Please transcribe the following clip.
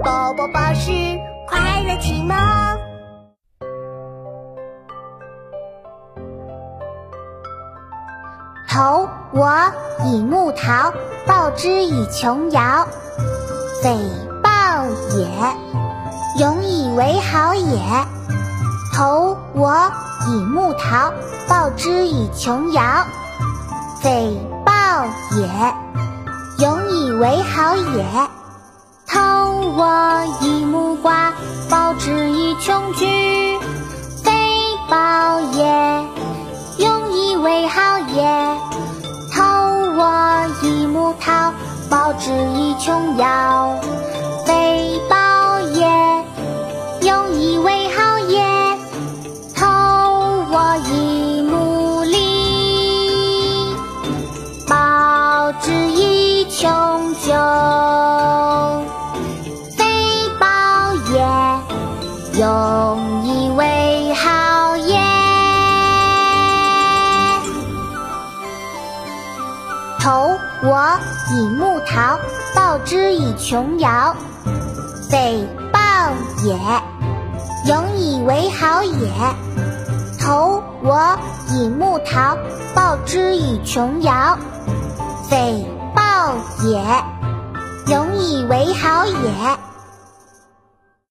宝宝巴士快乐启蒙。投我以木桃，报之以琼瑶。匪报也，永以为好也。投我以木桃，报之以琼瑶。匪报也，永以为好也。我以木瓜，报之以琼菊。匪报也，永以为好也。投我以木桃，报之以琼瑶。匪报永以为好也。投我以木桃，报之以琼瑶。匪报也，永以为好也。投我以木桃，报之以琼瑶。匪报也，永以为好也。